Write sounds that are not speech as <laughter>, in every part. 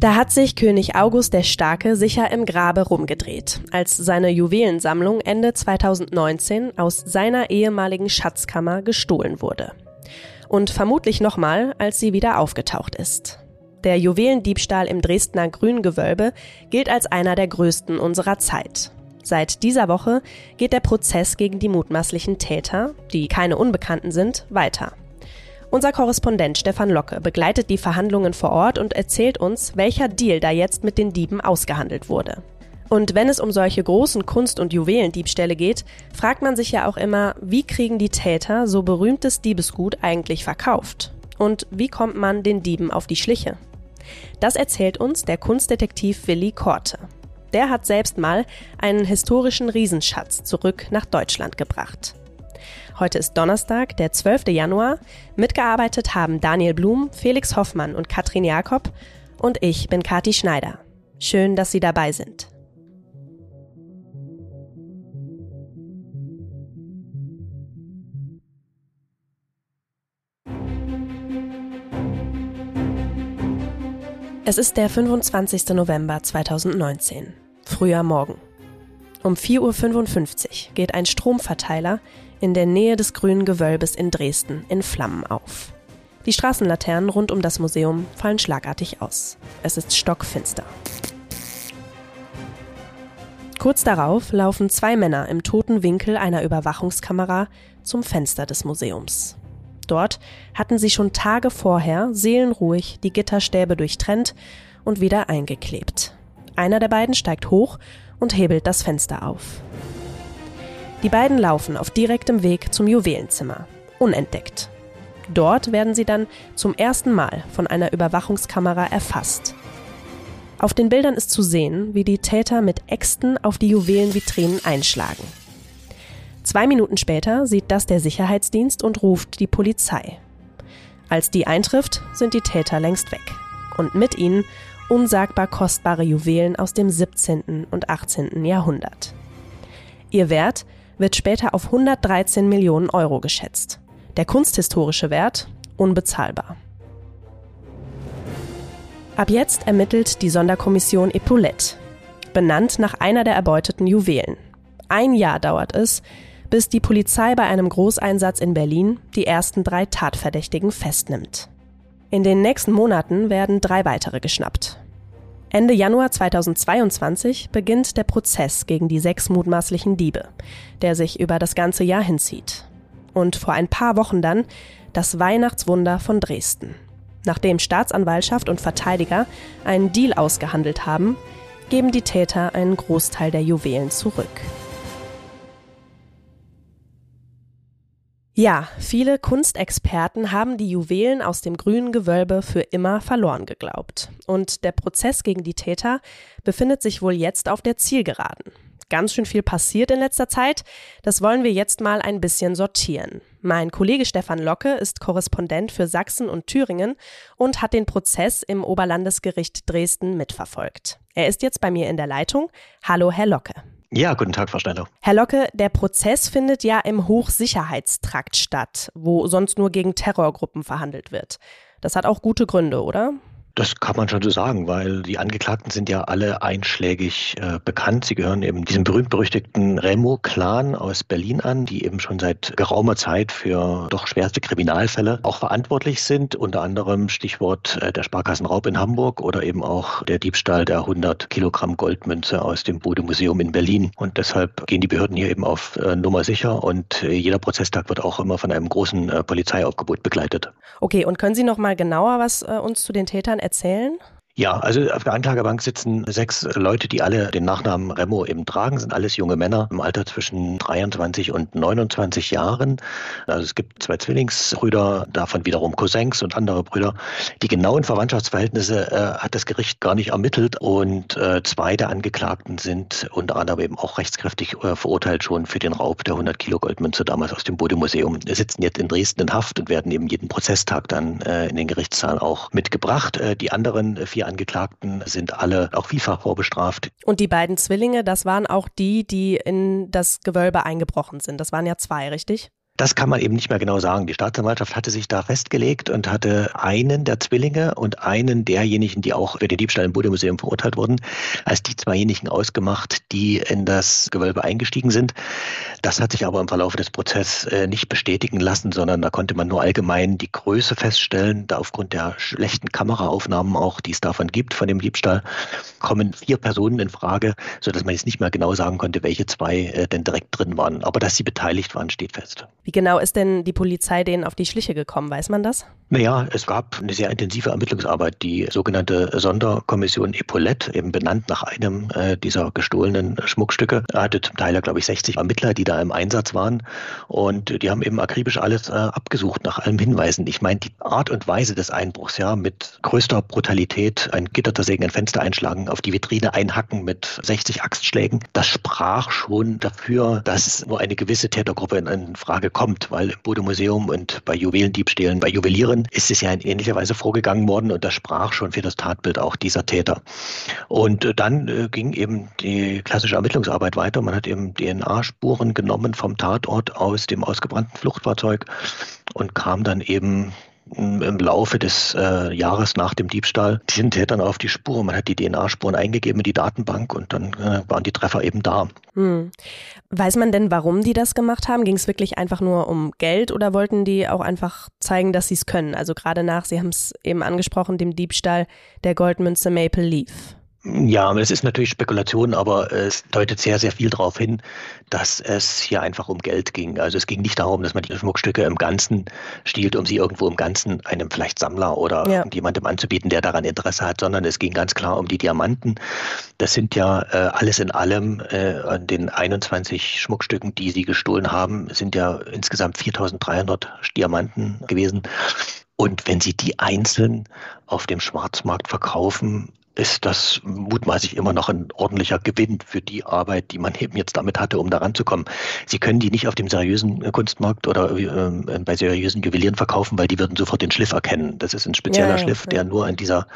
Da hat sich König August der Starke sicher im Grabe rumgedreht, als seine Juwelensammlung Ende 2019 aus seiner ehemaligen Schatzkammer gestohlen wurde. Und vermutlich nochmal, als sie wieder aufgetaucht ist. Der Juwelendiebstahl im Dresdner Grüngewölbe gilt als einer der größten unserer Zeit. Seit dieser Woche geht der Prozess gegen die mutmaßlichen Täter, die keine Unbekannten sind, weiter. Unser Korrespondent Stefan Locke begleitet die Verhandlungen vor Ort und erzählt uns, welcher Deal da jetzt mit den Dieben ausgehandelt wurde. Und wenn es um solche großen Kunst- und Juwelendiebstähle geht, fragt man sich ja auch immer, wie kriegen die Täter so berühmtes Diebesgut eigentlich verkauft? Und wie kommt man den Dieben auf die Schliche? Das erzählt uns der Kunstdetektiv Willi Korte. Der hat selbst mal einen historischen Riesenschatz zurück nach Deutschland gebracht. Heute ist Donnerstag, der 12. Januar. Mitgearbeitet haben Daniel Blum, Felix Hoffmann und Katrin Jakob und ich bin Kati Schneider. Schön, dass Sie dabei sind. Es ist der 25. November 2019, früher Morgen. Um 4.55 Uhr geht ein Stromverteiler in der Nähe des grünen Gewölbes in Dresden in Flammen auf. Die Straßenlaternen rund um das Museum fallen schlagartig aus. Es ist stockfinster. Kurz darauf laufen zwei Männer im toten Winkel einer Überwachungskamera zum Fenster des Museums. Dort hatten sie schon Tage vorher seelenruhig die Gitterstäbe durchtrennt und wieder eingeklebt. Einer der beiden steigt hoch und hebelt das Fenster auf. Die beiden laufen auf direktem Weg zum Juwelenzimmer, unentdeckt. Dort werden sie dann zum ersten Mal von einer Überwachungskamera erfasst. Auf den Bildern ist zu sehen, wie die Täter mit Äxten auf die Juwelenvitrinen einschlagen. Zwei Minuten später sieht das der Sicherheitsdienst und ruft die Polizei. Als die eintrifft, sind die Täter längst weg. Und mit ihnen unsagbar kostbare Juwelen aus dem 17. und 18. Jahrhundert. Ihr Wert wird später auf 113 Millionen Euro geschätzt. Der kunsthistorische Wert unbezahlbar. Ab jetzt ermittelt die Sonderkommission Epaulette, benannt nach einer der erbeuteten Juwelen. Ein Jahr dauert es, bis die Polizei bei einem Großeinsatz in Berlin die ersten drei Tatverdächtigen festnimmt. In den nächsten Monaten werden drei weitere geschnappt. Ende Januar 2022 beginnt der Prozess gegen die sechs mutmaßlichen Diebe, der sich über das ganze Jahr hinzieht. Und vor ein paar Wochen dann das Weihnachtswunder von Dresden. Nachdem Staatsanwaltschaft und Verteidiger einen Deal ausgehandelt haben, geben die Täter einen Großteil der Juwelen zurück. Ja, viele Kunstexperten haben die Juwelen aus dem grünen Gewölbe für immer verloren geglaubt. Und der Prozess gegen die Täter befindet sich wohl jetzt auf der Zielgeraden. Ganz schön viel passiert in letzter Zeit. Das wollen wir jetzt mal ein bisschen sortieren. Mein Kollege Stefan Locke ist Korrespondent für Sachsen und Thüringen und hat den Prozess im Oberlandesgericht Dresden mitverfolgt. Er ist jetzt bei mir in der Leitung. Hallo, Herr Locke. Ja, guten Tag, Frau Schneider. Herr Locke, der Prozess findet ja im Hochsicherheitstrakt statt, wo sonst nur gegen Terrorgruppen verhandelt wird. Das hat auch gute Gründe, oder? Das kann man schon so sagen, weil die Angeklagten sind ja alle einschlägig äh, bekannt. Sie gehören eben diesem berühmt-berüchtigten Remo-Clan aus Berlin an, die eben schon seit geraumer Zeit für doch schwerste Kriminalfälle auch verantwortlich sind. Unter anderem Stichwort äh, der Sparkassenraub in Hamburg oder eben auch der Diebstahl der 100 Kilogramm Goldmünze aus dem Bode-Museum in Berlin. Und deshalb gehen die Behörden hier eben auf äh, Nummer sicher und äh, jeder Prozesstag wird auch immer von einem großen äh, Polizeiaufgebot begleitet. Okay, und können Sie noch mal genauer was äh, uns zu den Tätern erzählen? erzählen? Ja, also auf der Anklagebank sitzen sechs Leute, die alle den Nachnamen Remo eben tragen, sind alles junge Männer im Alter zwischen 23 und 29 Jahren. Also es gibt zwei Zwillingsbrüder, davon wiederum Cousins und andere Brüder. Die genauen Verwandtschaftsverhältnisse äh, hat das Gericht gar nicht ermittelt und äh, zwei der Angeklagten sind unter anderem eben auch rechtskräftig äh, verurteilt schon für den Raub der 100 Kilo Goldmünze damals aus dem Bode-Museum. Sitzen jetzt in Dresden in Haft und werden eben jeden Prozesstag dann äh, in den Gerichtssaal auch mitgebracht. Äh, die anderen vier Angeklagten sind alle auch vielfach vorbestraft. Und die beiden Zwillinge, das waren auch die, die in das Gewölbe eingebrochen sind. Das waren ja zwei, richtig? Das kann man eben nicht mehr genau sagen. Die Staatsanwaltschaft hatte sich da festgelegt und hatte einen der Zwillinge und einen derjenigen, die auch für den Diebstahl im Bodemuseum verurteilt wurden, als die zweijenigen ausgemacht, die in das Gewölbe eingestiegen sind. Das hat sich aber im Verlauf des Prozesses äh, nicht bestätigen lassen, sondern da konnte man nur allgemein die Größe feststellen. Da aufgrund der schlechten Kameraaufnahmen auch, die es davon gibt, von dem Diebstahl, kommen vier Personen in Frage, sodass man jetzt nicht mehr genau sagen konnte, welche zwei äh, denn direkt drin waren. Aber dass sie beteiligt waren, steht fest. Wie genau ist denn die Polizei denen auf die Schliche gekommen? Weiß man das? Naja, es gab eine sehr intensive Ermittlungsarbeit. Die sogenannte Sonderkommission Epaulette, eben benannt nach einem äh, dieser gestohlenen Schmuckstücke, hatte zum Teil, glaube ich, 60 Ermittler, die da im Einsatz waren. Und die haben eben akribisch alles äh, abgesucht nach allen Hinweisen. Ich meine, die Art und Weise des Einbruchs, ja, mit größter Brutalität, ein Gitter zersägen, ein Fenster einschlagen, auf die Vitrine einhacken mit 60 Axtschlägen, das sprach schon dafür, dass nur eine gewisse Tätergruppe in, in Frage kommt, weil im Bodemuseum und bei Juwelendiebstählen, bei Juwelieren ist es ja in ähnlicher Weise vorgegangen worden und das sprach schon für das Tatbild auch dieser Täter. Und äh, dann äh, ging eben die klassische Ermittlungsarbeit weiter. Man hat eben DNA-Spuren genommen vom Tatort aus dem ausgebrannten Fluchtfahrzeug und kam dann eben im Laufe des äh, Jahres nach dem Diebstahl diesen Tätern auf die Spur. Man hat die DNA-Spuren eingegeben in die Datenbank und dann äh, waren die Treffer eben da. Hm. Weiß man denn, warum die das gemacht haben? Ging es wirklich einfach nur um Geld oder wollten die auch einfach zeigen, dass sie es können? Also gerade nach, Sie haben es eben angesprochen, dem Diebstahl der Goldmünze Maple Leaf. Ja, es ist natürlich Spekulation, aber es deutet sehr, sehr viel darauf hin, dass es hier einfach um Geld ging. Also es ging nicht darum, dass man die Schmuckstücke im Ganzen stiehlt, um sie irgendwo im Ganzen einem vielleicht Sammler oder ja. jemandem anzubieten, der daran Interesse hat, sondern es ging ganz klar um die Diamanten. Das sind ja äh, alles in allem äh, an den 21 Schmuckstücken, die sie gestohlen haben, sind ja insgesamt 4300 Diamanten gewesen. Und wenn Sie die einzeln auf dem Schwarzmarkt verkaufen, ist das mutmaßlich immer noch ein ordentlicher Gewinn für die Arbeit, die man eben jetzt damit hatte, um da ranzukommen. Sie können die nicht auf dem seriösen Kunstmarkt oder äh, bei seriösen Juwelieren verkaufen, weil die würden sofort den Schliff erkennen. Das ist ein spezieller ja, Schliff, der nur in dieser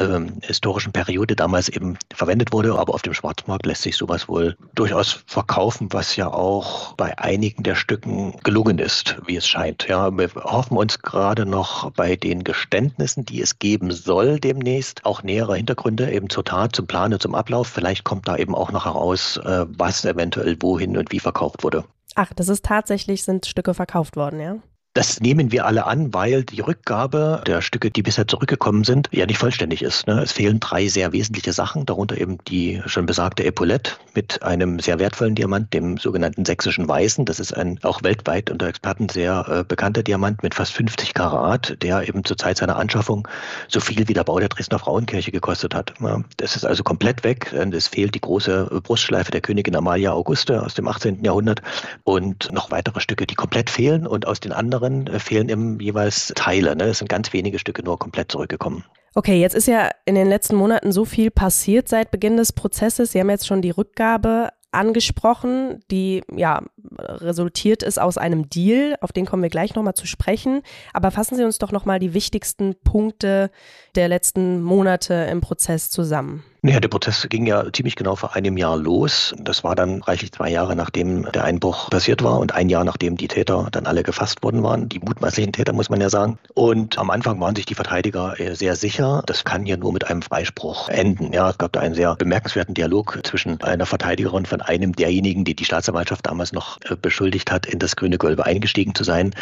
ähm, historischen Periode damals eben verwendet wurde. Aber auf dem Schwarzmarkt lässt sich sowas wohl durchaus verkaufen, was ja auch bei einigen der Stücken gelungen ist, wie es scheint. Ja, wir hoffen uns gerade noch bei den Geständnissen, die es geben soll demnächst, auch nähere Hintergründe Hintergründe eben zur Tat, zum Plan und zum Ablauf. Vielleicht kommt da eben auch noch heraus, äh, was eventuell wohin und wie verkauft wurde. Ach, das ist tatsächlich, sind Stücke verkauft worden, ja? Das nehmen wir alle an, weil die Rückgabe der Stücke, die bisher zurückgekommen sind, ja nicht vollständig ist. Ne? Es fehlen drei sehr wesentliche Sachen, darunter eben die schon besagte Epaulette mit einem sehr wertvollen Diamant, dem sogenannten sächsischen Weißen. Das ist ein auch weltweit unter Experten sehr äh, bekannter Diamant mit fast 50 Karat, der eben zur Zeit seiner Anschaffung so viel wie der Bau der Dresdner Frauenkirche gekostet hat. Ja, das ist also komplett weg. Es fehlt die große Brustschleife der Königin Amalia Auguste aus dem 18. Jahrhundert und noch weitere Stücke, die komplett fehlen und aus den anderen anderen äh, fehlen eben jeweils Teile. Ne? Es sind ganz wenige Stücke nur komplett zurückgekommen. Okay, jetzt ist ja in den letzten Monaten so viel passiert seit Beginn des Prozesses. Sie haben jetzt schon die Rückgabe angesprochen, die ja resultiert ist aus einem Deal, auf den kommen wir gleich nochmal zu sprechen. Aber fassen Sie uns doch nochmal die wichtigsten Punkte der letzten Monate im Prozess zusammen. Naja, der Prozess ging ja ziemlich genau vor einem Jahr los. Das war dann reichlich zwei Jahre, nachdem der Einbruch passiert war und ein Jahr, nachdem die Täter dann alle gefasst worden waren. Die mutmaßlichen Täter, muss man ja sagen. Und am Anfang waren sich die Verteidiger äh, sehr sicher, das kann hier nur mit einem Freispruch enden. Ja, es gab da einen sehr bemerkenswerten Dialog zwischen einer Verteidigerin von einem derjenigen, die die Staatsanwaltschaft damals noch äh, beschuldigt hat, in das grüne Golbe eingestiegen zu sein.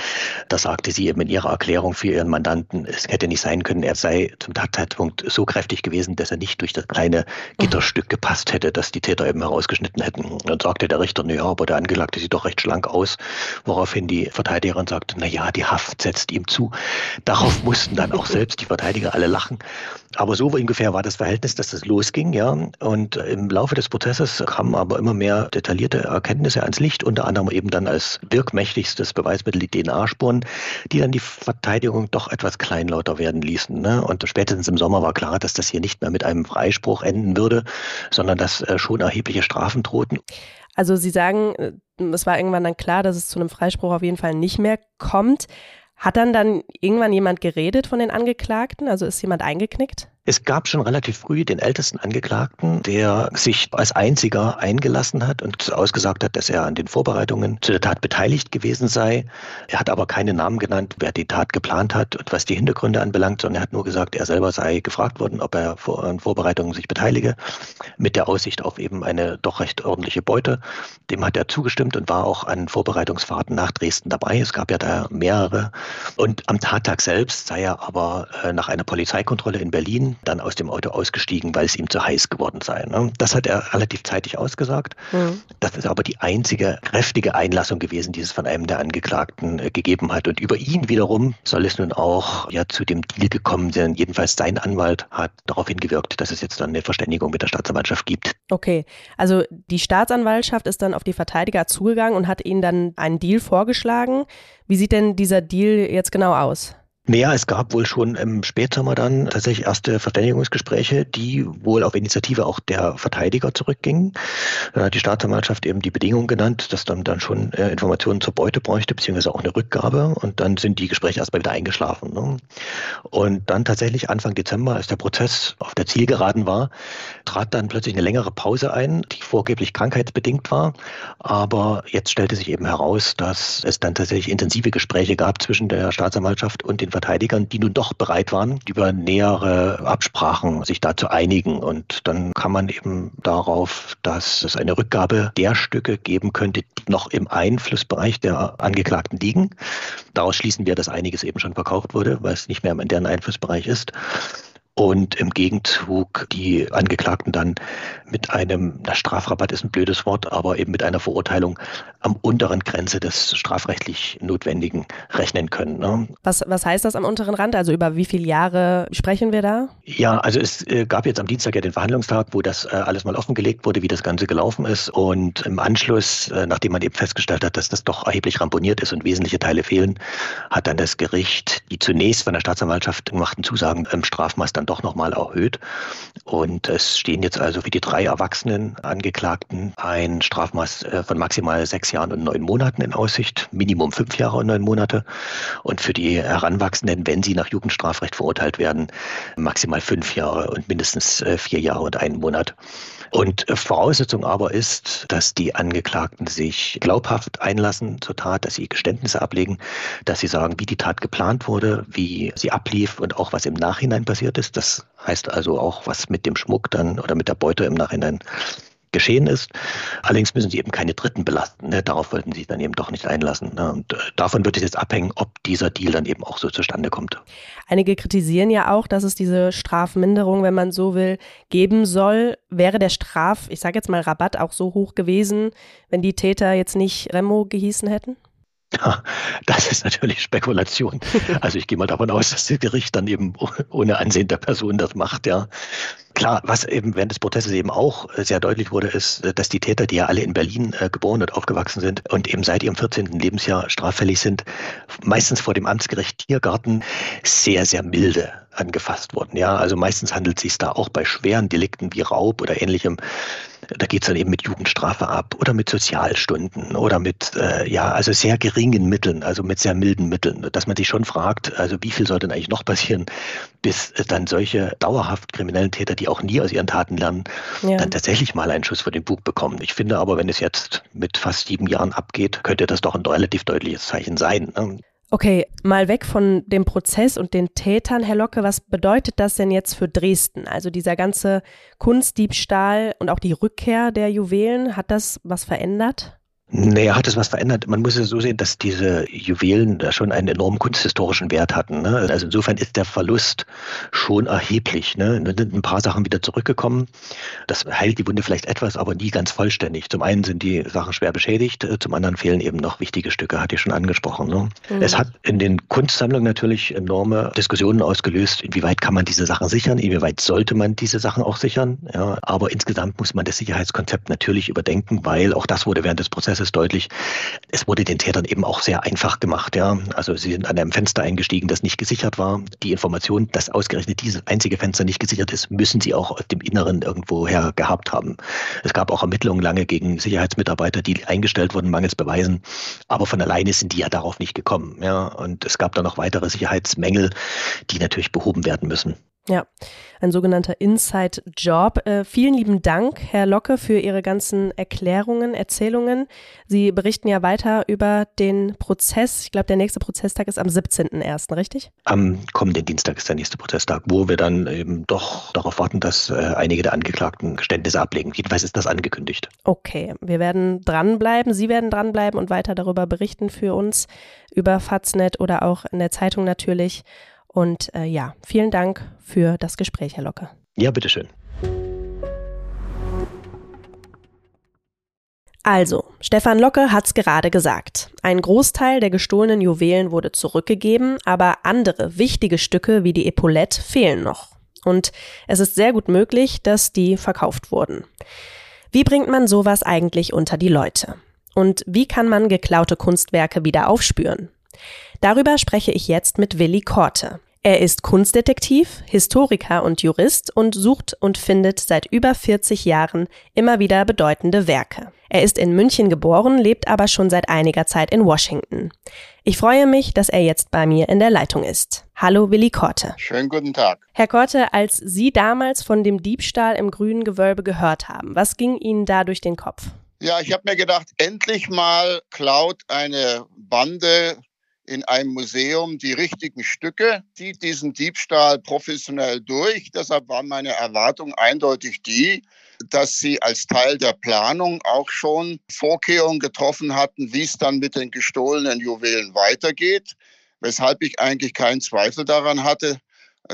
Da sagte sie eben in ihrer Erklärung für ihren Mandanten, es hätte nicht sein können, er sei zum Tatzeitpunkt so kräftig gewesen, dass er nicht durch das kleine kleine Gitterstück gepasst hätte, das die Täter eben herausgeschnitten hätten. Dann sagte der Richter, naja, aber der Angelagte sieht doch recht schlank aus, woraufhin die Verteidigerin sagte, naja, die Haft setzt ihm zu. Darauf <laughs> mussten dann auch selbst die Verteidiger alle lachen. Aber so ungefähr war das Verhältnis, dass das losging, ja. Und im Laufe des Prozesses kamen aber immer mehr detaillierte Erkenntnisse ans Licht, unter anderem eben dann als wirkmächtigstes Beweismittel die DNA-Spuren, die dann die Verteidigung doch etwas kleinlauter werden ließen. Ne? Und spätestens im Sommer war klar, dass das hier nicht mehr mit einem Freispruch enden würde, sondern dass äh, schon erhebliche Strafen drohten. Also Sie sagen, äh, es war irgendwann dann klar, dass es zu einem Freispruch auf jeden Fall nicht mehr kommt. Hat dann dann irgendwann jemand geredet von den Angeklagten? Also ist jemand eingeknickt? Es gab schon relativ früh den ältesten Angeklagten, der sich als einziger eingelassen hat und ausgesagt hat, dass er an den Vorbereitungen zu der Tat beteiligt gewesen sei. Er hat aber keine Namen genannt, wer die Tat geplant hat und was die Hintergründe anbelangt, sondern er hat nur gesagt, er selber sei gefragt worden, ob er an Vorbereitungen sich beteilige, mit der Aussicht auf eben eine doch recht ordentliche Beute. Dem hat er zugestimmt und war auch an Vorbereitungsfahrten nach Dresden dabei. Es gab ja da mehrere. Und am Tattag selbst sei er aber äh, nach einer Polizeikontrolle in Berlin dann aus dem Auto ausgestiegen, weil es ihm zu heiß geworden sei. Ne? Das hat er relativ zeitig ausgesagt. Mhm. Das ist aber die einzige kräftige Einlassung gewesen, die es von einem der Angeklagten äh, gegeben hat. Und über ihn wiederum soll es nun auch ja zu dem Deal gekommen sein. Jedenfalls sein Anwalt hat darauf hingewirkt, dass es jetzt dann eine Verständigung mit der Staatsanwaltschaft gibt. Okay, also die Staatsanwaltschaft ist dann auf die Verteidiger zugegangen und hat ihnen dann einen Deal vorgeschlagen. Wie sieht denn dieser Deal jetzt genau aus? Naja, es gab wohl schon im Spätsommer dann tatsächlich erste Verständigungsgespräche, die wohl auf Initiative auch der Verteidiger zurückgingen. Da hat die Staatsanwaltschaft eben die Bedingungen genannt, dass dann, dann schon äh, Informationen zur Beute bräuchte, beziehungsweise auch eine Rückgabe. Und dann sind die Gespräche erstmal wieder eingeschlafen. Ne? Und dann tatsächlich Anfang Dezember, als der Prozess auf der Zielgeraden war, trat dann plötzlich eine längere Pause ein, die vorgeblich krankheitsbedingt war. Aber jetzt stellte sich eben heraus, dass es dann tatsächlich intensive Gespräche gab zwischen der Staatsanwaltschaft und den Verteidigern, die nun doch bereit waren, über nähere Absprachen sich da zu einigen. Und dann kam man eben darauf, dass es eine Rückgabe der Stücke geben könnte, die noch im Einflussbereich der Angeklagten liegen. Daraus schließen wir, dass einiges eben schon verkauft wurde, weil es nicht mehr in deren Einflussbereich ist und im Gegenzug die Angeklagten dann mit einem, na, Strafrabatt ist ein blödes Wort, aber eben mit einer Verurteilung am unteren Grenze des strafrechtlich Notwendigen rechnen können. Ne? Was, was heißt das am unteren Rand? Also über wie viele Jahre sprechen wir da? Ja, also es äh, gab jetzt am Dienstag ja den Verhandlungstag, wo das äh, alles mal offengelegt wurde, wie das Ganze gelaufen ist. Und im Anschluss, äh, nachdem man eben festgestellt hat, dass das doch erheblich ramponiert ist und wesentliche Teile fehlen, hat dann das Gericht die zunächst von der Staatsanwaltschaft gemachten Zusagen im Strafmaß dann doch nochmal erhöht. Und es stehen jetzt also für die drei erwachsenen Angeklagten ein Strafmaß äh, von maximal sechs Jahren und neun Monaten in Aussicht, Minimum fünf Jahre und neun Monate. Und für die Heranwachsenden, wenn sie nach Jugendstrafrecht verurteilt werden, maximal fünf Jahre und mindestens äh, vier Jahre und einen Monat. Und äh, Voraussetzung aber ist, dass die Angeklagten sich glaubhaft einlassen zur Tat, dass sie Geständnisse ablegen, dass sie sagen, wie die Tat geplant wurde, wie sie ablief und auch was im Nachhinein passiert ist. Das heißt also auch, was mit dem Schmuck dann oder mit der Beute im Nachhinein geschehen ist. Allerdings müssen sie eben keine Dritten belasten. Ne? Darauf wollten sie dann eben doch nicht einlassen. Ne? Und äh, davon wird es jetzt abhängen, ob dieser Deal dann eben auch so zustande kommt. Einige kritisieren ja auch, dass es diese Strafminderung, wenn man so will, geben soll. Wäre der Straf, ich sage jetzt mal Rabatt, auch so hoch gewesen, wenn die Täter jetzt nicht Remo gehießen hätten? <laughs> Das ist natürlich Spekulation. Also ich gehe mal davon aus, dass das Gericht dann eben ohne Ansehen der Person das macht, ja. Klar, was eben während des Prozesses eben auch sehr deutlich wurde, ist, dass die Täter, die ja alle in Berlin äh, geboren und aufgewachsen sind und eben seit ihrem 14. Lebensjahr straffällig sind, meistens vor dem Amtsgericht Tiergarten sehr, sehr milde angefasst wurden. Ja, also meistens handelt es sich da auch bei schweren Delikten wie Raub oder ähnlichem. Da geht es dann eben mit Jugendstrafe ab oder mit Sozialstunden oder mit, äh, ja, also sehr geringen Mitteln, also mit sehr milden Mitteln, dass man sich schon fragt, also wie viel soll denn eigentlich noch passieren, bis dann solche dauerhaft kriminellen Täter, die auch nie aus ihren Taten lernen, ja. dann tatsächlich mal einen Schuss vor den Bug bekommen. Ich finde aber, wenn es jetzt mit fast sieben Jahren abgeht, könnte das doch ein relativ deutliches Zeichen sein. Ne? Okay, mal weg von dem Prozess und den Tätern, Herr Locke, was bedeutet das denn jetzt für Dresden? Also dieser ganze Kunstdiebstahl und auch die Rückkehr der Juwelen, hat das was verändert? Naja, hat es was verändert? Man muss es so sehen, dass diese Juwelen da schon einen enormen kunsthistorischen Wert hatten. Ne? Also insofern ist der Verlust schon erheblich. Ne? Da sind ein paar Sachen wieder zurückgekommen. Das heilt die Wunde vielleicht etwas, aber nie ganz vollständig. Zum einen sind die Sachen schwer beschädigt, äh, zum anderen fehlen eben noch wichtige Stücke, hatte ich schon angesprochen. Ne? Mhm. Es hat in den Kunstsammlungen natürlich enorme Diskussionen ausgelöst, inwieweit kann man diese Sachen sichern, inwieweit sollte man diese Sachen auch sichern. Ja? Aber insgesamt muss man das Sicherheitskonzept natürlich überdenken, weil auch das wurde während des Prozesses ist deutlich, es wurde den Tätern eben auch sehr einfach gemacht. Ja. Also sie sind an einem Fenster eingestiegen, das nicht gesichert war. Die Information, dass ausgerechnet dieses einzige Fenster nicht gesichert ist, müssen sie auch aus dem Inneren irgendwoher gehabt haben. Es gab auch Ermittlungen lange gegen Sicherheitsmitarbeiter, die eingestellt wurden mangels Beweisen. Aber von alleine sind die ja darauf nicht gekommen. Ja. Und es gab dann noch weitere Sicherheitsmängel, die natürlich behoben werden müssen. Ja, ein sogenannter Inside-Job. Äh, vielen lieben Dank, Herr Locke, für Ihre ganzen Erklärungen, Erzählungen. Sie berichten ja weiter über den Prozess. Ich glaube, der nächste Prozesstag ist am 17.01., richtig? Am kommenden Dienstag ist der nächste Prozesstag, wo wir dann eben doch darauf warten, dass äh, einige der Angeklagten Geständnisse ablegen. Jedenfalls ist das angekündigt. Okay, wir werden dranbleiben. Sie werden dranbleiben und weiter darüber berichten für uns über Faznet oder auch in der Zeitung natürlich. Und äh, ja, vielen Dank für das Gespräch, Herr Locke. Ja, bitteschön. Also, Stefan Locke hat's gerade gesagt. Ein Großteil der gestohlenen Juwelen wurde zurückgegeben, aber andere wichtige Stücke wie die Epaulette fehlen noch. Und es ist sehr gut möglich, dass die verkauft wurden. Wie bringt man sowas eigentlich unter die Leute? Und wie kann man geklaute Kunstwerke wieder aufspüren? Darüber spreche ich jetzt mit Willi Korte. Er ist Kunstdetektiv, Historiker und Jurist und sucht und findet seit über 40 Jahren immer wieder bedeutende Werke. Er ist in München geboren, lebt aber schon seit einiger Zeit in Washington. Ich freue mich, dass er jetzt bei mir in der Leitung ist. Hallo Willi Korte. Schönen guten Tag. Herr Korte, als Sie damals von dem Diebstahl im grünen Gewölbe gehört haben, was ging Ihnen da durch den Kopf? Ja, ich habe mir gedacht, endlich mal klaut eine Bande in einem Museum die richtigen Stücke, zieht diesen Diebstahl professionell durch. Deshalb war meine Erwartung eindeutig die, dass sie als Teil der Planung auch schon Vorkehrungen getroffen hatten, wie es dann mit den gestohlenen Juwelen weitergeht, weshalb ich eigentlich keinen Zweifel daran hatte,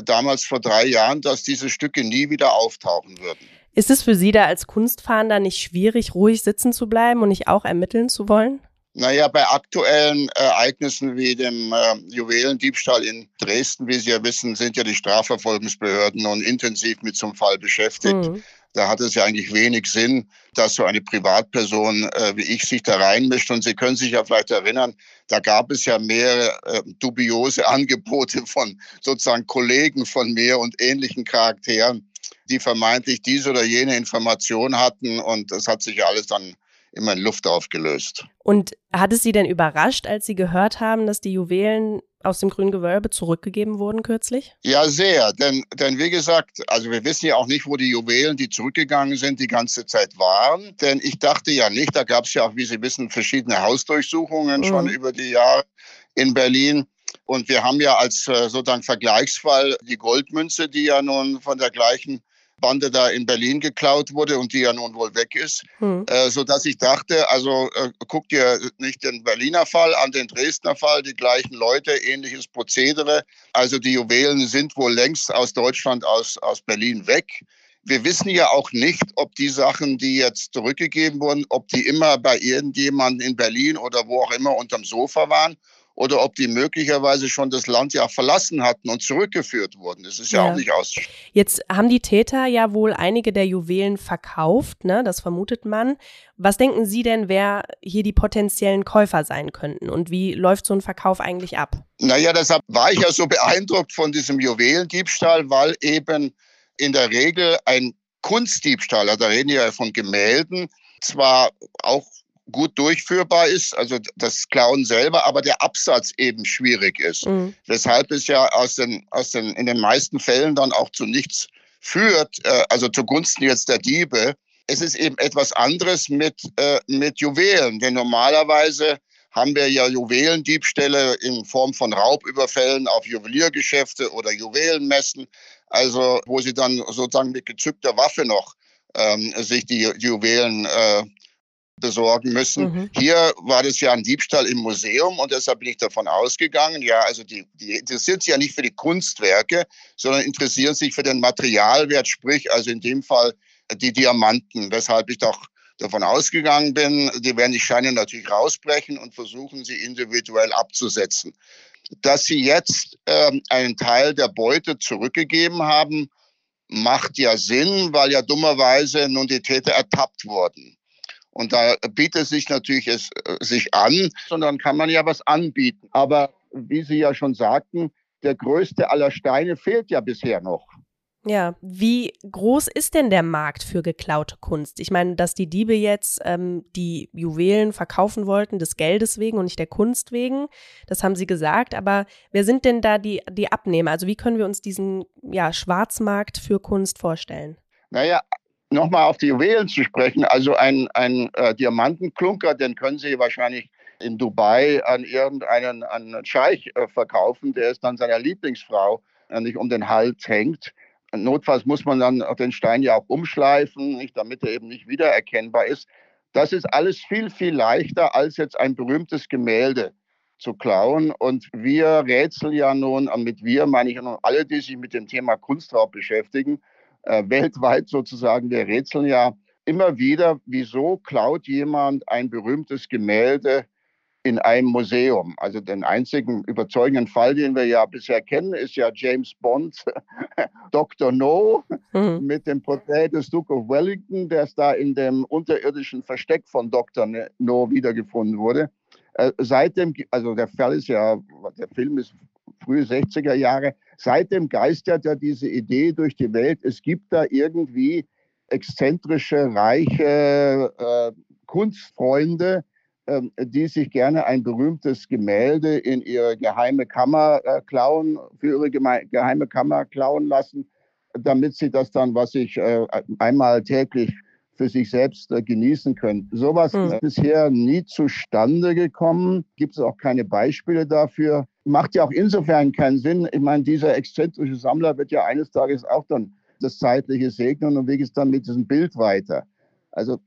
damals vor drei Jahren, dass diese Stücke nie wieder auftauchen würden. Ist es für Sie da als Kunstfahnder nicht schwierig, ruhig sitzen zu bleiben und nicht auch ermitteln zu wollen? Naja, bei aktuellen Ereignissen wie dem äh, Juwelendiebstahl in Dresden, wie Sie ja wissen, sind ja die Strafverfolgungsbehörden nun intensiv mit zum Fall beschäftigt. Mhm. Da hat es ja eigentlich wenig Sinn, dass so eine Privatperson äh, wie ich sich da reinmischt. Und Sie können sich ja vielleicht erinnern, da gab es ja mehrere äh, dubiose <laughs> Angebote von sozusagen Kollegen von mir und ähnlichen Charakteren, die vermeintlich diese oder jene Information hatten. Und das hat sich ja alles dann immer in Luft aufgelöst. Und hat es Sie denn überrascht, als Sie gehört haben, dass die Juwelen aus dem grünen Gewölbe zurückgegeben wurden kürzlich? Ja, sehr. Denn, denn wie gesagt, also wir wissen ja auch nicht, wo die Juwelen, die zurückgegangen sind, die ganze Zeit waren. Denn ich dachte ja nicht, da gab es ja auch, wie Sie wissen, verschiedene Hausdurchsuchungen mhm. schon über die Jahre in Berlin. Und wir haben ja als äh, sozusagen Vergleichsfall die Goldmünze, die ja nun von der gleichen Bande da in Berlin geklaut wurde und die ja nun wohl weg ist, hm. äh, sodass ich dachte, also äh, guck dir nicht den Berliner Fall an, den Dresdner Fall, die gleichen Leute, ähnliches Prozedere. Also die Juwelen sind wohl längst aus Deutschland, aus, aus Berlin weg. Wir wissen ja auch nicht, ob die Sachen, die jetzt zurückgegeben wurden, ob die immer bei irgendjemandem in Berlin oder wo auch immer unterm Sofa waren oder ob die möglicherweise schon das Land ja verlassen hatten und zurückgeführt wurden. Das ist ja, ja auch nicht auszuschließen. Jetzt haben die Täter ja wohl einige der Juwelen verkauft, ne? das vermutet man. Was denken Sie denn, wer hier die potenziellen Käufer sein könnten und wie läuft so ein Verkauf eigentlich ab? Naja, deshalb war ich ja so beeindruckt von diesem Juwelendiebstahl, weil eben in der Regel ein Kunstdiebstahl, also da reden wir ja von Gemälden, zwar auch gut durchführbar ist, also das Klauen selber, aber der Absatz eben schwierig ist. Mhm. Weshalb es ja aus den, aus den, in den meisten Fällen dann auch zu nichts führt, äh, also zugunsten jetzt der Diebe. Es ist eben etwas anderes mit, äh, mit Juwelen, denn normalerweise haben wir ja Juwelendiebstähle in Form von Raubüberfällen auf Juweliergeschäfte oder Juwelenmessen, also wo sie dann sozusagen mit gezückter Waffe noch ähm, sich die Juwelen äh, besorgen müssen. Mhm. Hier war das ja ein Diebstahl im Museum und deshalb bin ich davon ausgegangen, ja, also die, die interessieren sich ja nicht für die Kunstwerke, sondern interessieren sich für den Materialwert, sprich also in dem Fall die Diamanten, weshalb ich doch davon ausgegangen bin, die werden die Scheine natürlich rausbrechen und versuchen, sie individuell abzusetzen. Dass sie jetzt ähm, einen Teil der Beute zurückgegeben haben, macht ja Sinn, weil ja dummerweise nun die Täter ertappt wurden. Und da bietet es sich natürlich es äh, sich an, sondern kann man ja was anbieten. Aber wie Sie ja schon sagten, der größte aller Steine fehlt ja bisher noch. Ja, wie groß ist denn der Markt für geklaute Kunst? Ich meine, dass die Diebe jetzt ähm, die Juwelen verkaufen wollten, des Geldes wegen und nicht der Kunst wegen, das haben sie gesagt. Aber wer sind denn da die, die Abnehmer? Also wie können wir uns diesen ja, Schwarzmarkt für Kunst vorstellen? Naja, nochmal auf die Juwelen zu sprechen. Also ein, ein äh, Diamantenklunker, den können Sie wahrscheinlich in Dubai an irgendeinen an Scheich äh, verkaufen, der es dann seiner Lieblingsfrau äh, nicht um den Hals hängt. Notfalls muss man dann den Stein ja auch umschleifen, nicht, damit er eben nicht wiedererkennbar ist. Das ist alles viel, viel leichter, als jetzt ein berühmtes Gemälde zu klauen. Und wir rätseln ja nun, mit wir meine ich nun alle, die sich mit dem Thema Kunstraub beschäftigen, äh, weltweit sozusagen, wir rätseln ja immer wieder, wieso klaut jemand ein berühmtes Gemälde in einem Museum. Also den einzigen überzeugenden Fall, den wir ja bisher kennen, ist ja James Bond, <laughs> Dr. No, mhm. mit dem Porträt des Duke of Wellington, der da in dem unterirdischen Versteck von Dr. No wiedergefunden wurde. Äh, seitdem, also der Fall ist ja, der Film ist frühe 60er Jahre, seitdem geistert ja diese Idee durch die Welt, es gibt da irgendwie exzentrische, reiche äh, Kunstfreunde, ähm, die sich gerne ein berühmtes Gemälde in ihre geheime Kammer äh, klauen, für ihre geheime Kammer klauen lassen, damit sie das dann, was ich äh, einmal täglich für sich selbst äh, genießen können. Sowas mhm. ist bisher nie zustande gekommen. Gibt es auch keine Beispiele dafür. Macht ja auch insofern keinen Sinn. Ich meine, dieser exzentrische Sammler wird ja eines Tages auch dann das Zeitliche segnen und wie es dann mit diesem Bild weiter. Also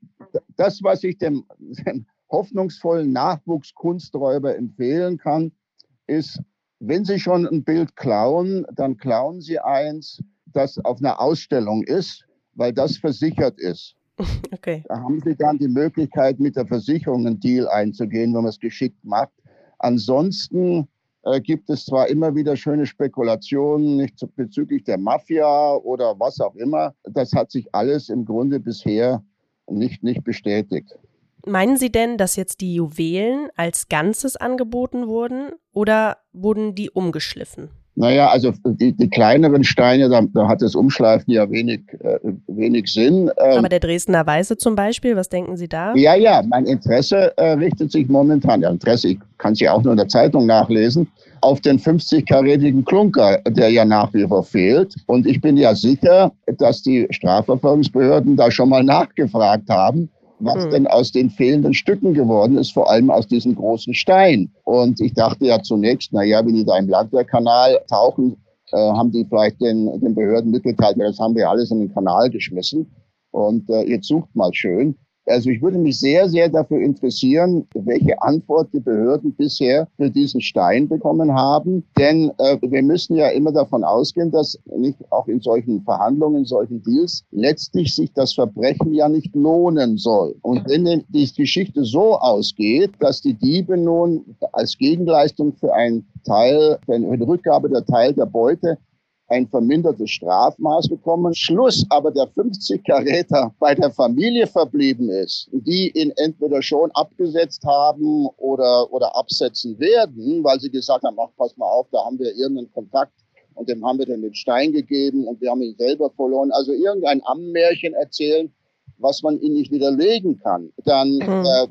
das, was ich dem, <laughs> dem hoffnungsvollen Nachwuchskunsträuber empfehlen kann, ist, wenn Sie schon ein Bild klauen, dann klauen Sie eins, das auf einer Ausstellung ist, weil das versichert ist. <laughs> Okay. Da haben Sie dann die Möglichkeit, mit der Versicherung einen Deal einzugehen, wenn man es geschickt macht. Ansonsten äh, gibt es zwar immer wieder schöne Spekulationen nicht bezüglich der Mafia oder was auch immer. Das hat sich alles im Grunde bisher nicht, nicht bestätigt. Meinen Sie denn, dass jetzt die Juwelen als Ganzes angeboten wurden oder wurden die umgeschliffen? Naja, also die, die kleineren Steine, da, da, hat das Umschleifen ja wenig, äh, wenig Sinn. Ähm, Aber der Dresdner Weiße zum Beispiel, was denken Sie da? Ja, ja, mein Interesse äh, richtet sich momentan, ja, Interesse, ich kann es ja auch nur in der Zeitung nachlesen, auf den 50-karätigen Klunker, der ja nach wie vor fehlt. Und ich bin ja sicher, dass die Strafverfolgungsbehörden da schon mal nachgefragt haben was mhm. denn aus den fehlenden Stücken geworden ist, vor allem aus diesem großen Stein. Und ich dachte ja zunächst, na ja, wenn die da im Landwehrkanal tauchen, äh, haben die vielleicht den, den Behörden mitgeteilt, ja, das haben wir alles in den Kanal geschmissen. Und äh, jetzt sucht mal schön. Also ich würde mich sehr, sehr dafür interessieren, welche Antwort die Behörden bisher für diesen Stein bekommen haben. Denn äh, wir müssen ja immer davon ausgehen, dass nicht auch in solchen Verhandlungen, in solchen Deals, letztlich sich das Verbrechen ja nicht lohnen soll. Und wenn die Geschichte so ausgeht, dass die Diebe nun als Gegenleistung für einen Teil, für eine Rückgabe der Teil der Beute ein vermindertes Strafmaß bekommen. Schluss aber der 50 Karäter bei der Familie verblieben ist, die ihn entweder schon abgesetzt haben oder, oder absetzen werden, weil sie gesagt haben, ach, pass mal auf, da haben wir irgendeinen Kontakt und dem haben wir dann den Stein gegeben und wir haben ihn selber verloren. Also irgendein Ammenmärchen erzählen, was man ihnen nicht widerlegen kann. Dann mhm. äh,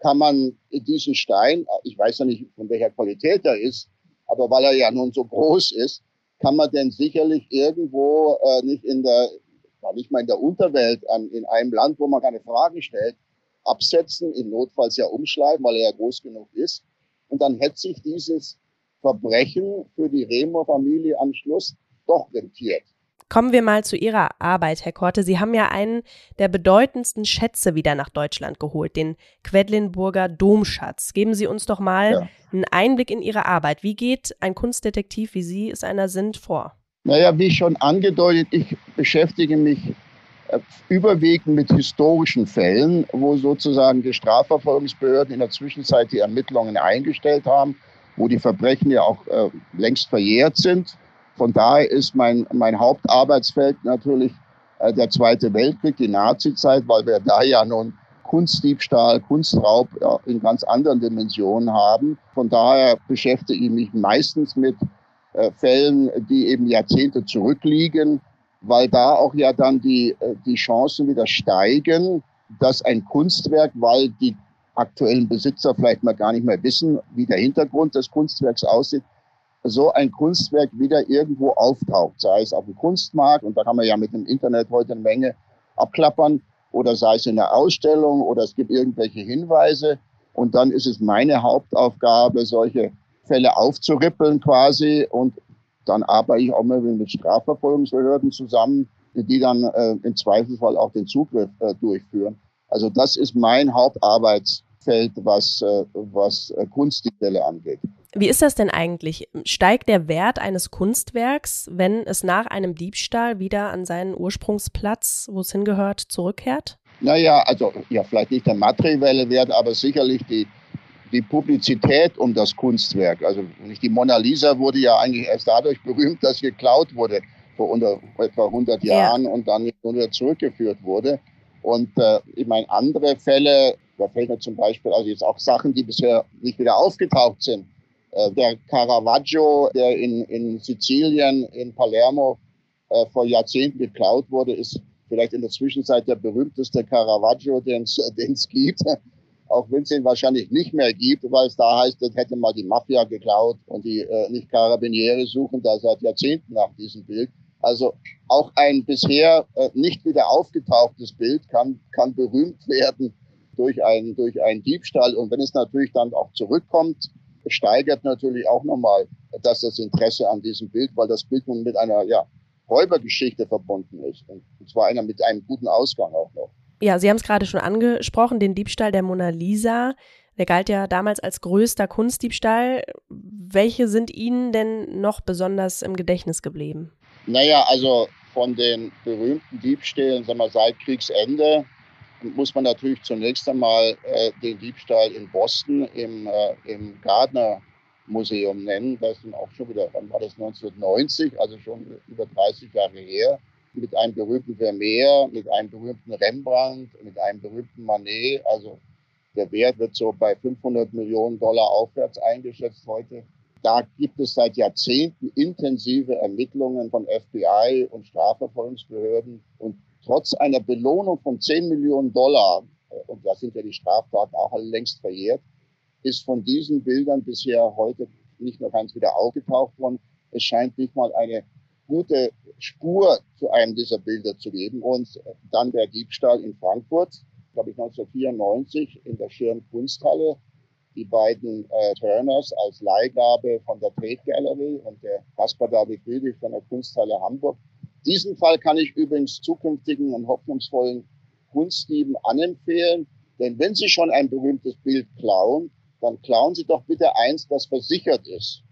kann man diesen Stein, ich weiß ja nicht, von welcher Qualität er ist, aber weil er ja nun so groß ist, kann man denn sicherlich irgendwo äh, nicht in der, nicht mal in der Unterwelt, an, in einem Land, wo man keine Fragen stellt, absetzen, im Notfalls ja umschleifen, weil er ja groß genug ist. Und dann hätte sich dieses Verbrechen für die Remo-Familie am Schluss doch rentiert. Kommen wir mal zu Ihrer Arbeit, Herr Korte. Sie haben ja einen der bedeutendsten Schätze wieder nach Deutschland geholt, den Quedlinburger Domschatz. Geben Sie uns doch mal ja. einen Einblick in Ihre Arbeit. Wie geht ein Kunstdetektiv, wie Sie es einer sind, vor? Naja, wie schon angedeutet, ich beschäftige mich äh, überwiegend mit historischen Fällen, wo sozusagen die Strafverfolgungsbehörden in der Zwischenzeit die Ermittlungen eingestellt haben, wo die Verbrechen ja auch äh, längst verjährt sind von daher ist mein, mein Hauptarbeitsfeld natürlich äh, der Zweite Weltkrieg, die Nazizeit, weil wir da ja nun Kunstdiebstahl, Kunstraub ja, in ganz anderen Dimensionen haben. Von daher beschäftige ich mich meistens mit äh, Fällen, die eben Jahrzehnte zurückliegen. weil da auch ja dann die, äh, die Chancen wieder steigen, dass ein Kunstwerk, weil die aktuellen Besitzer vielleicht mal gar nicht mehr wissen, wie der Hintergrund des Kunstwerks aussieht, so ein Kunstwerk wieder irgendwo auftaucht, sei es auf dem Kunstmarkt, und da kann man ja mit dem Internet heute eine Menge abklappern, oder sei es in der Ausstellung, oder es gibt irgendwelche Hinweise. Und dann ist es meine Hauptaufgabe, solche Fälle aufzurippeln quasi. Und dann arbeite ich auch mal mit Strafverfolgungsbehörden zusammen, die dann äh, im Zweifelsfall auch den Zugriff äh, durchführen. Also das ist mein Hauptarbeitsfeld, was, äh, was äh, Kunstdiebstähle angeht. Wie ist das denn eigentlich? Steigt der Wert eines Kunstwerks, wenn es nach einem Diebstahl wieder an seinen Ursprungsplatz, wo es hingehört, zurückkehrt? Naja, also ja, vielleicht nicht der materielle Wert, aber sicherlich die, die Publizität um das Kunstwerk. Also nicht die Mona Lisa wurde ja eigentlich erst dadurch berühmt, dass geklaut wurde vor unter, etwa 100 Jahren ja. und dann wieder zurückgeführt wurde. Und äh, ich meine, andere Fälle, da fällt mir zum Beispiel, also jetzt auch Sachen, die bisher nicht wieder aufgetaucht sind. Äh, der Caravaggio, der in, in Sizilien, in Palermo äh, vor Jahrzehnten geklaut wurde, ist vielleicht in der Zwischenzeit der berühmteste Caravaggio, den es <laughs> gibt. Auch wenn es ihn wahrscheinlich nicht mehr gibt, weil es da heißt, das hätte mal die Mafia geklaut und die äh, nicht Carabiniere suchen da seit Jahrzehnten nach diesem Bild. Also auch ein bisher äh, nicht wieder aufgetauchtes Bild kann, kann berühmt werden durch einen, durch einen Diebstahl. Und wenn es natürlich dann auch zurückkommt, steigert natürlich auch nochmal das, das Interesse an diesem Bild, weil das Bild nun mit einer ja, Räubergeschichte verbunden ist. Und zwar einer mit einem guten Ausgang auch noch. Ja, Sie haben es gerade schon angesprochen, den Diebstahl der Mona Lisa. Der galt ja damals als größter Kunstdiebstahl. Welche sind Ihnen denn noch besonders im Gedächtnis geblieben? Naja, also von den berühmten Diebstählen, sagen wir, seit Kriegsende muss man natürlich zunächst einmal äh, den Diebstahl in Boston im, äh, im Gardner Museum nennen. Das ist auch schon wieder, wann war das 1990, also schon über 30 Jahre her, mit einem berühmten Vermeer, mit einem berühmten Rembrandt, mit einem berühmten Manet. Also der Wert wird so bei 500 Millionen Dollar aufwärts eingeschätzt heute. Da gibt es seit Jahrzehnten intensive Ermittlungen von FBI und Strafverfolgungsbehörden. Und trotz einer Belohnung von 10 Millionen Dollar, und da sind ja die Straftaten auch längst verjährt, ist von diesen Bildern bisher heute nicht nur ganz wieder aufgetaucht worden. Es scheint nicht mal eine gute Spur zu einem dieser Bilder zu geben. Und dann der Diebstahl in Frankfurt, glaube ich 1994 in der Schirn Kunsthalle die beiden äh, Turners als Leihgabe von der Trade Gallery und der Caspar David Friedrich von der Kunsthalle Hamburg. Diesen Fall kann ich übrigens zukünftigen und hoffnungsvollen Kunstdieben anempfehlen, denn wenn Sie schon ein berühmtes Bild klauen, dann klauen Sie doch bitte eins, das versichert ist.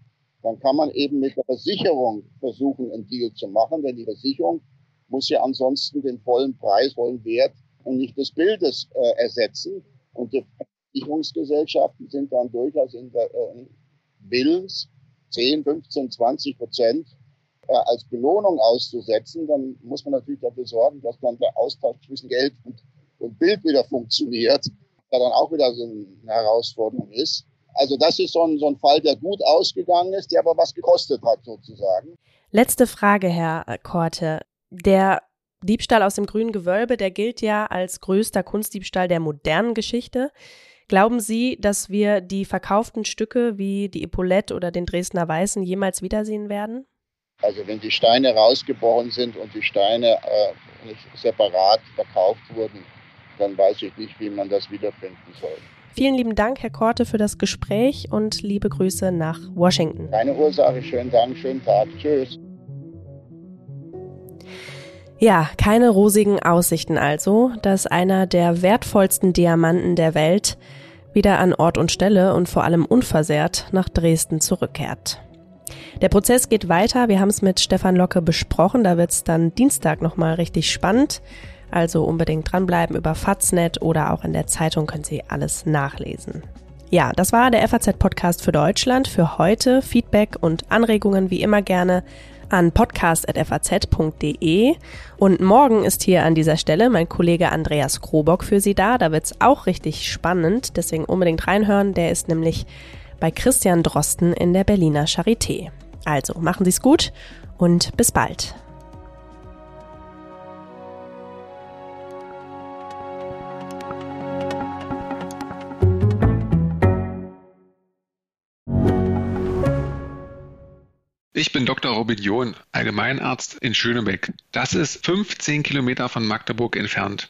Dann kann man eben mit der Versicherung versuchen, einen Deal zu machen, denn die Versicherung muss ja ansonsten den vollen Preis, vollen Wert und nicht des Bildes äh, ersetzen. Und die Versicherungsgesellschaften sind dann durchaus in der äh, Willens, 10, 15, 20 Prozent als Belohnung auszusetzen, dann muss man natürlich dafür sorgen, dass dann der Austausch zwischen Geld und, und Bild wieder funktioniert, der dann auch wieder so eine Herausforderung ist. Also das ist so ein, so ein Fall, der gut ausgegangen ist, der aber was gekostet hat sozusagen. Letzte Frage, Herr Korte. Der Diebstahl aus dem grünen Gewölbe, der gilt ja als größter Kunstdiebstahl der modernen Geschichte. Glauben Sie, dass wir die verkauften Stücke wie die Epaulette oder den Dresdner Weißen jemals wiedersehen werden? Also wenn die Steine rausgebrochen sind und die Steine äh, nicht separat verkauft wurden, dann weiß ich nicht, wie man das wiederfinden soll. Vielen lieben Dank, Herr Korte, für das Gespräch und liebe Grüße nach Washington. Keine Ursache, schönen Dank, schönen Tag. Tschüss. Ja, keine rosigen Aussichten also, dass einer der wertvollsten Diamanten der Welt wieder an Ort und Stelle und vor allem unversehrt nach Dresden zurückkehrt. Der Prozess geht weiter. Wir haben es mit Stefan Locke besprochen. Da wird es dann Dienstag nochmal richtig spannend. Also unbedingt dranbleiben über Faznet oder auch in der Zeitung können Sie alles nachlesen. Ja, das war der FAZ-Podcast für Deutschland für heute. Feedback und Anregungen wie immer gerne an podcast.faz.de. Und morgen ist hier an dieser Stelle mein Kollege Andreas Krobock für Sie da. Da wird es auch richtig spannend, deswegen unbedingt reinhören. Der ist nämlich bei Christian Drosten in der Berliner Charité. Also machen Sie es gut und bis bald. Ich bin Dr. Robin John, Allgemeinarzt in Schönebeck. Das ist 15 Kilometer von Magdeburg entfernt